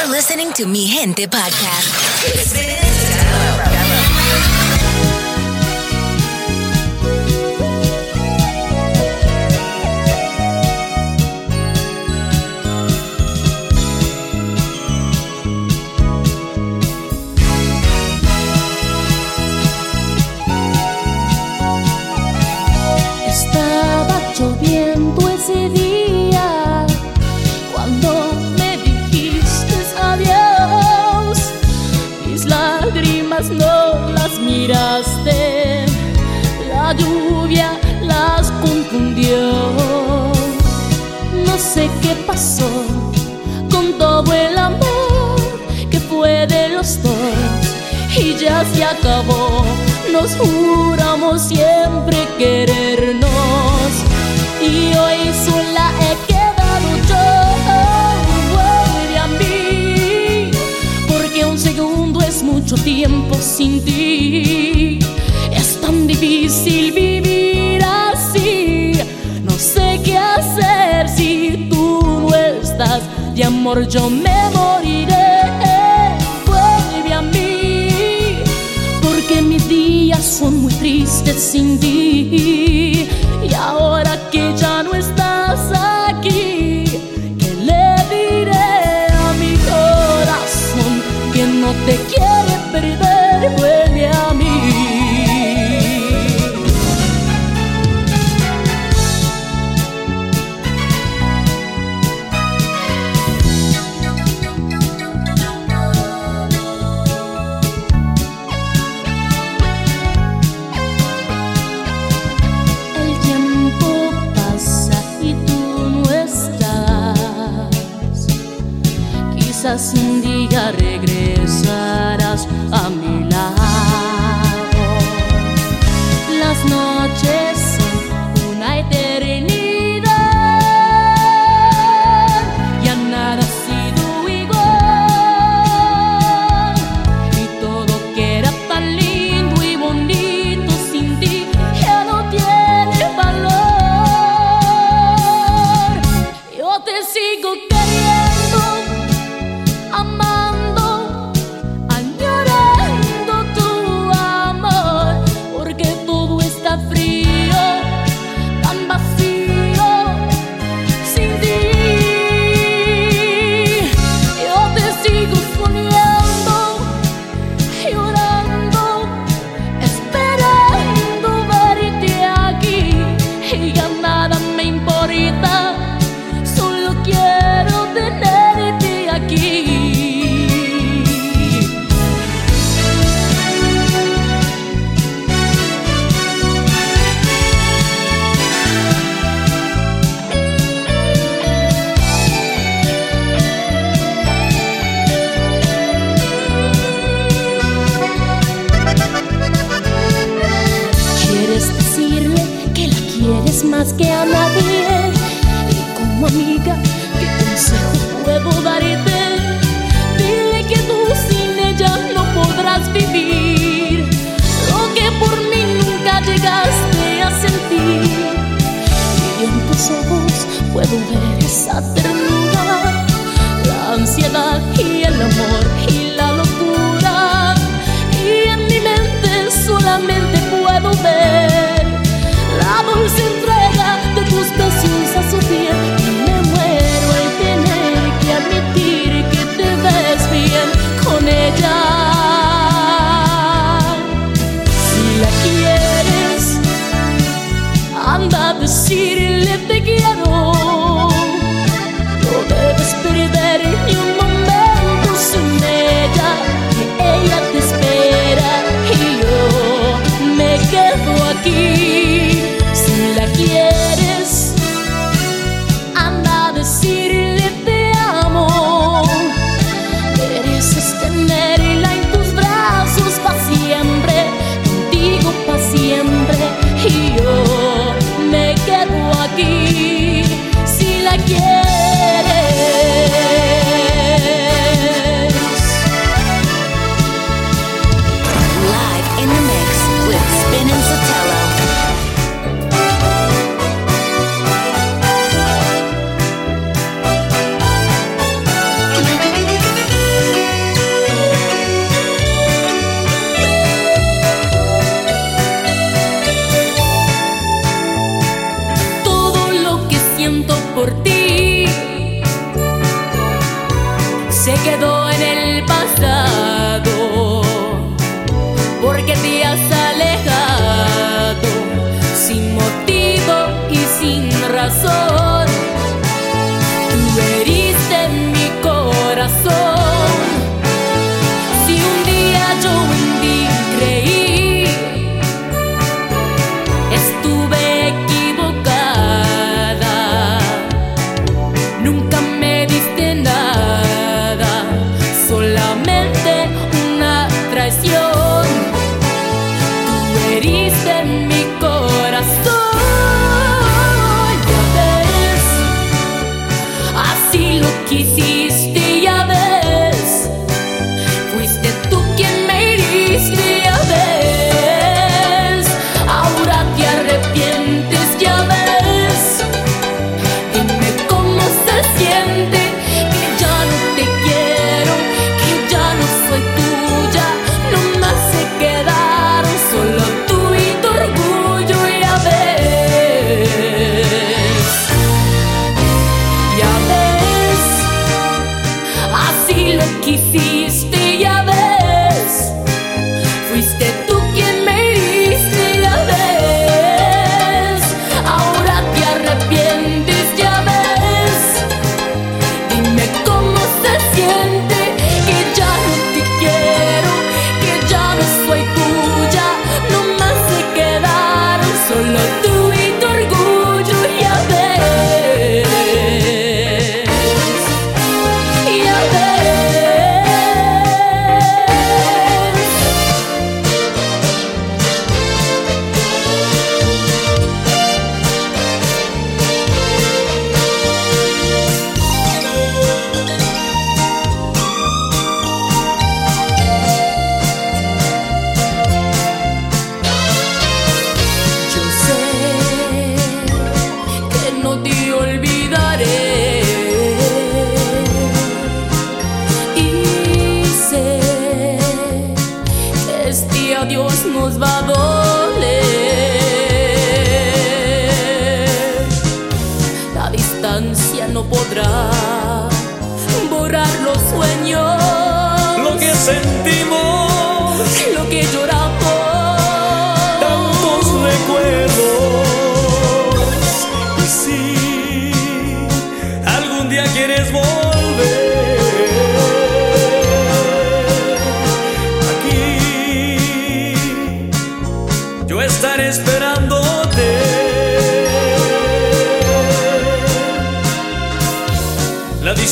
You're listening to Mi Gente Podcast. miraste, la lluvia las confundió. No sé qué pasó con todo el amor que fue de los dos y ya se acabó. Nos juramos siempre querernos y hoy sola he mucho tiempo sin ti. Es tan difícil vivir así. No sé qué hacer si tú no estás. De amor yo me moriré. Vuelve a mí, porque mis días son muy tristes sin ti.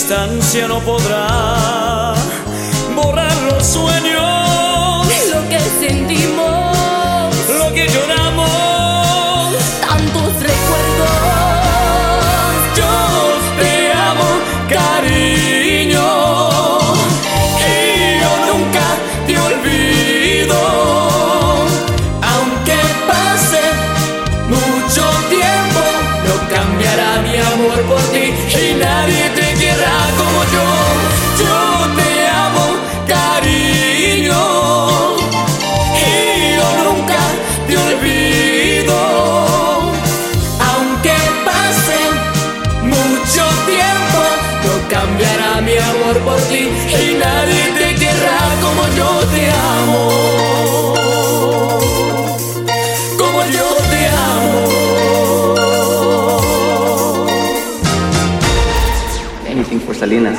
distancia no podrá y nadie te querrá como yo te amo. Como yo te amo. Anything for Salinas.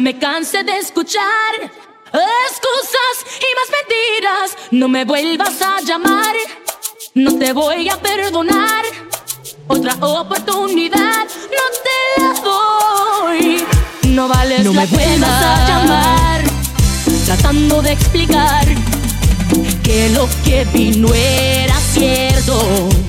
Me canse de escuchar excusas y más mentiras. No me vuelvas a llamar, no te voy a perdonar. Otra oportunidad no te la doy. No vales no la me vuelvas a llamar, tratando de explicar que lo que vi no era cierto.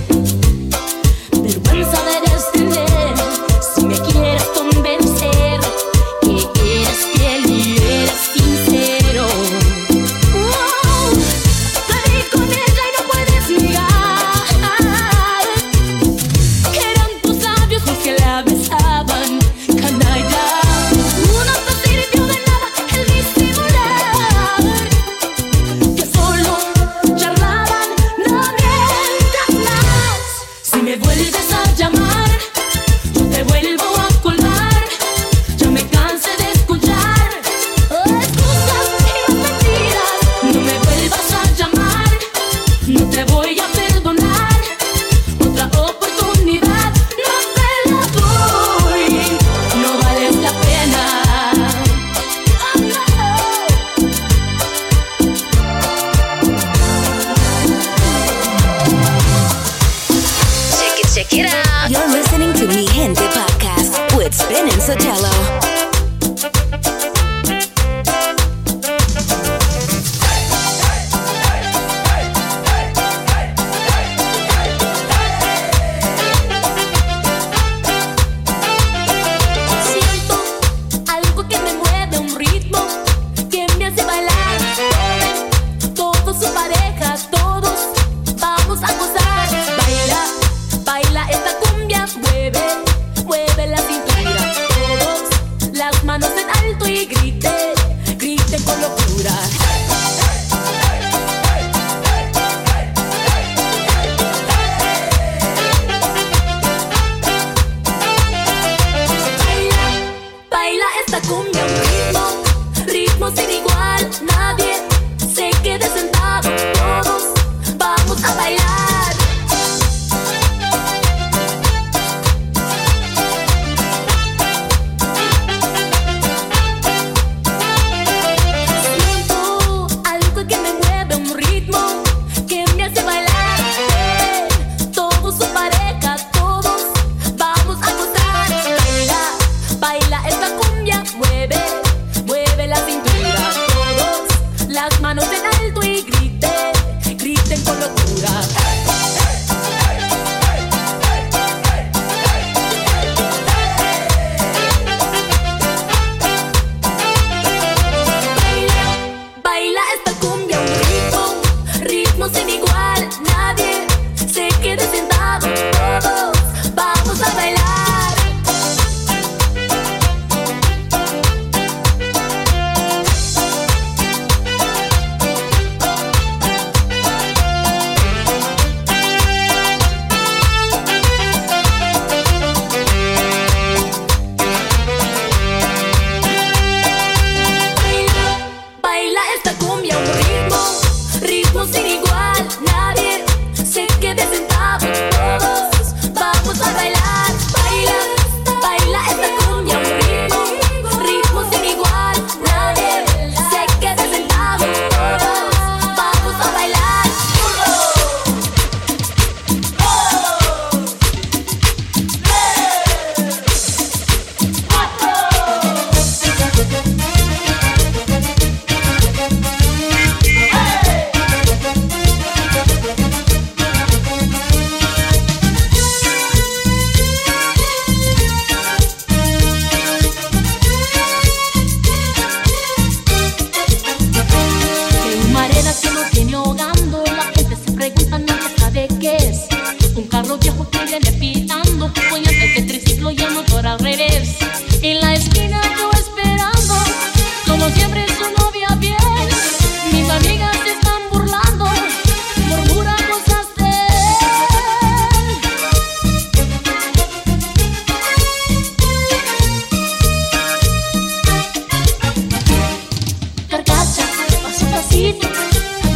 cumbia, un ritmo, ritmo sin igual. Nadie se quede sentado.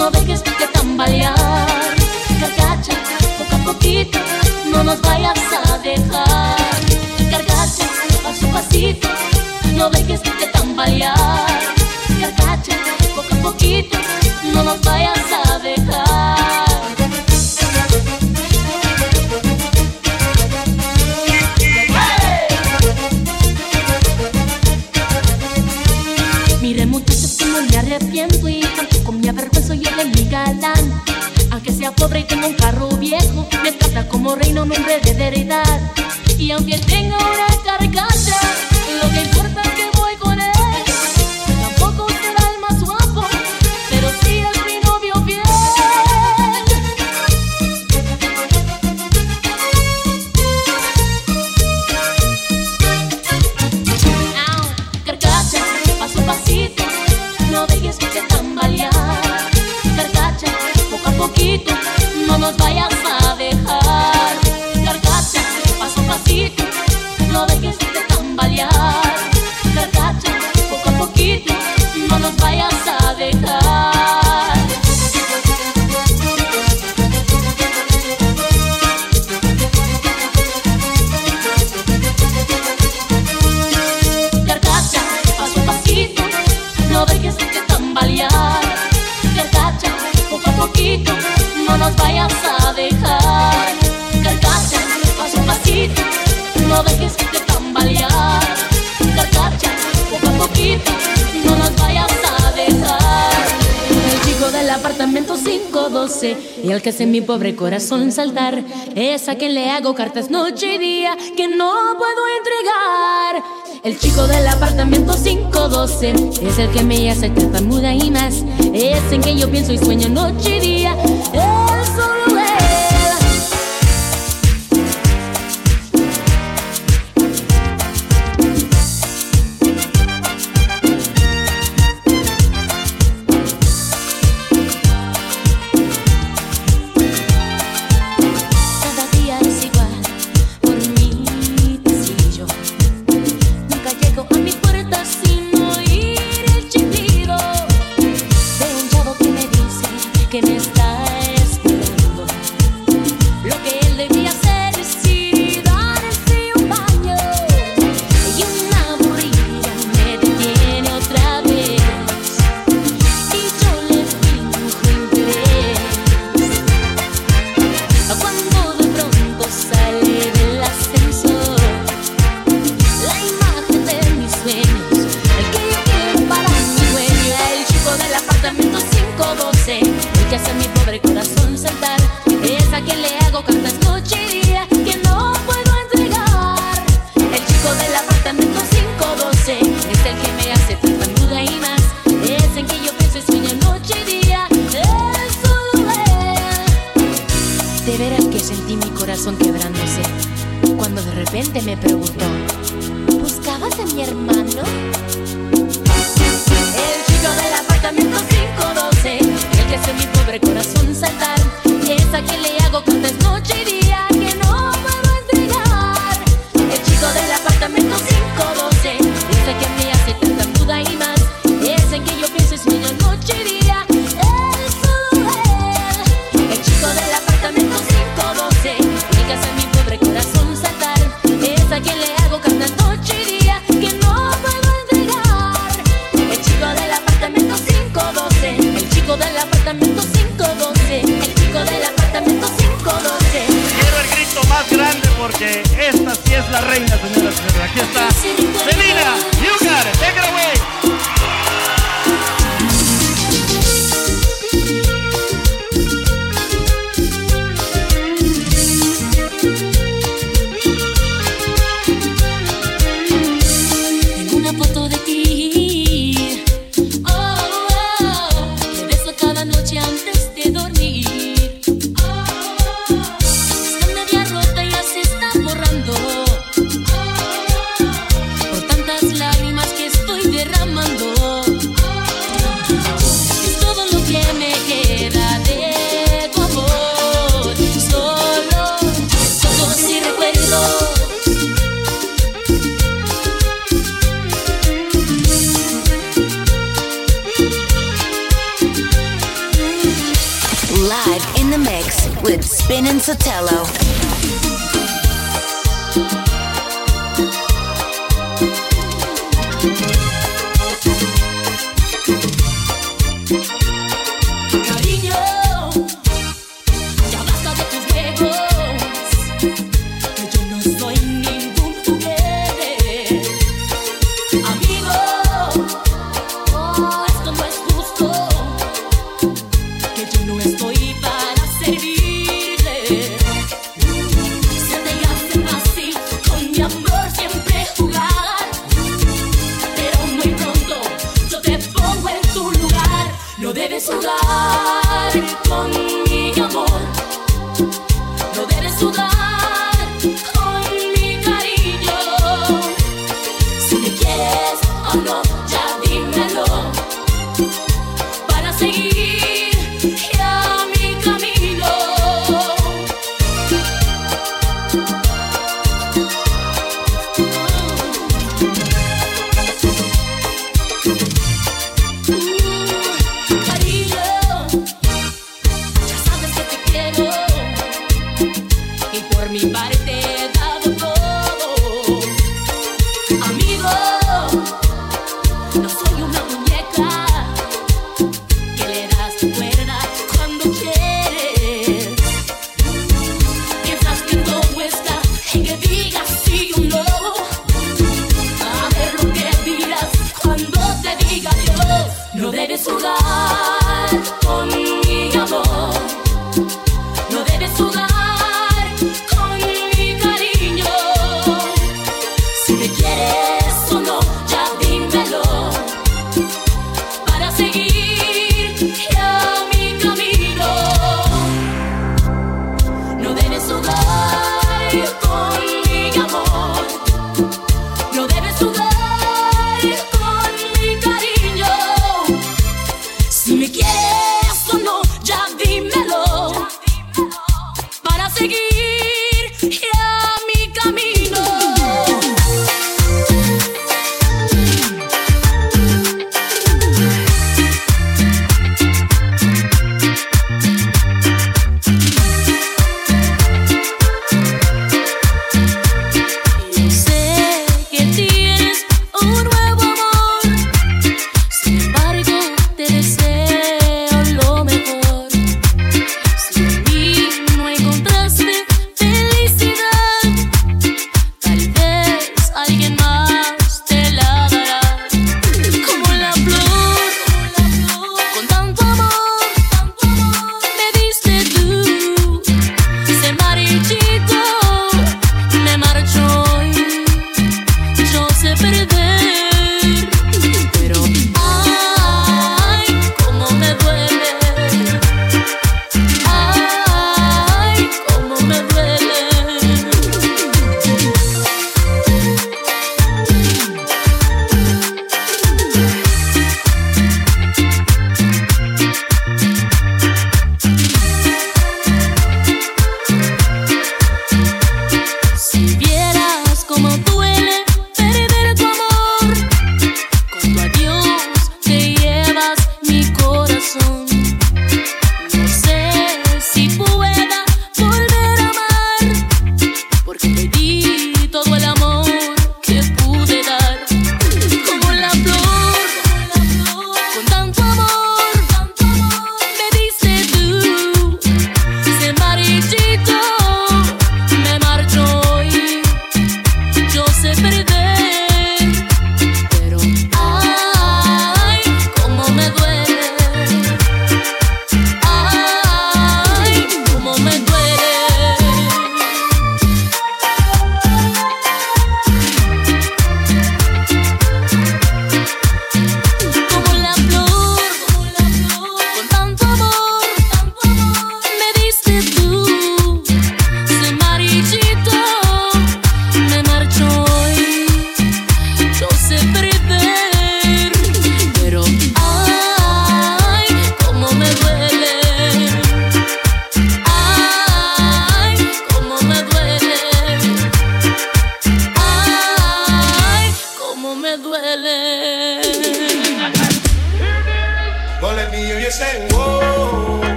Y al que hace mi pobre corazón saltar es a quien le hago cartas noche y día que no puedo entregar. El chico del apartamento 512 es el que me hace muda y más. Es en que yo pienso y sueño noche y día. live in the mix with Spin and Sotelo. mi body.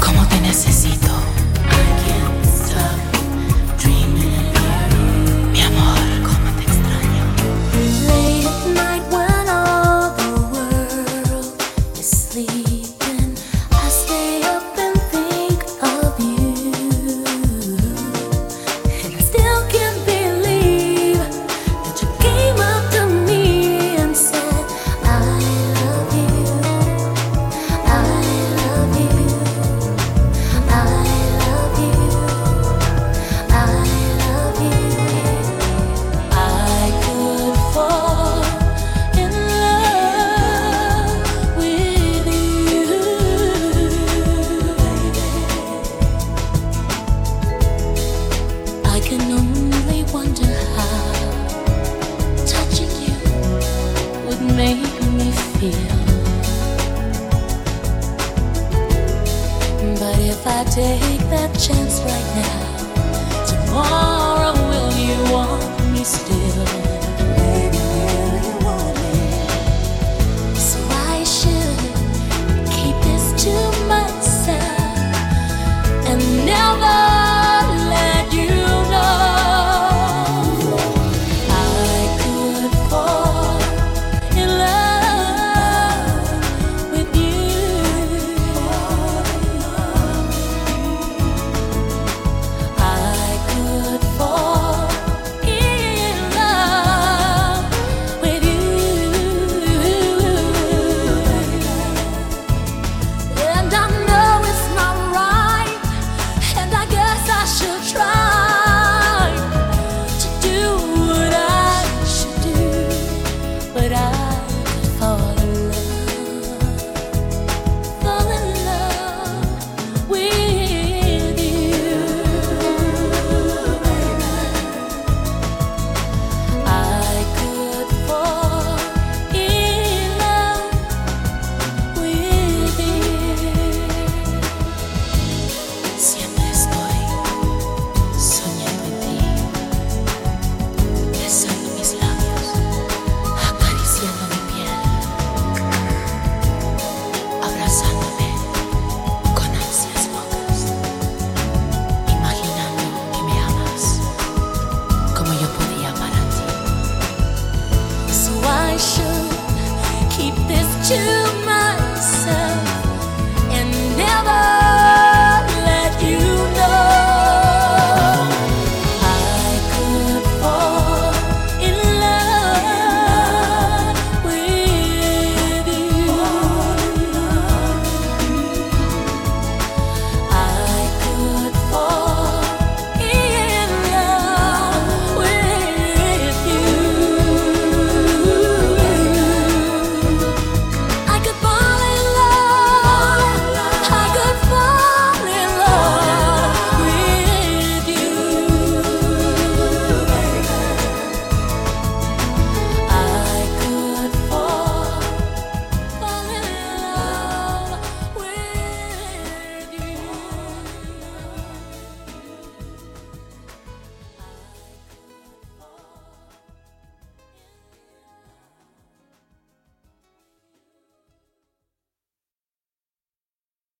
Cómo te necesito.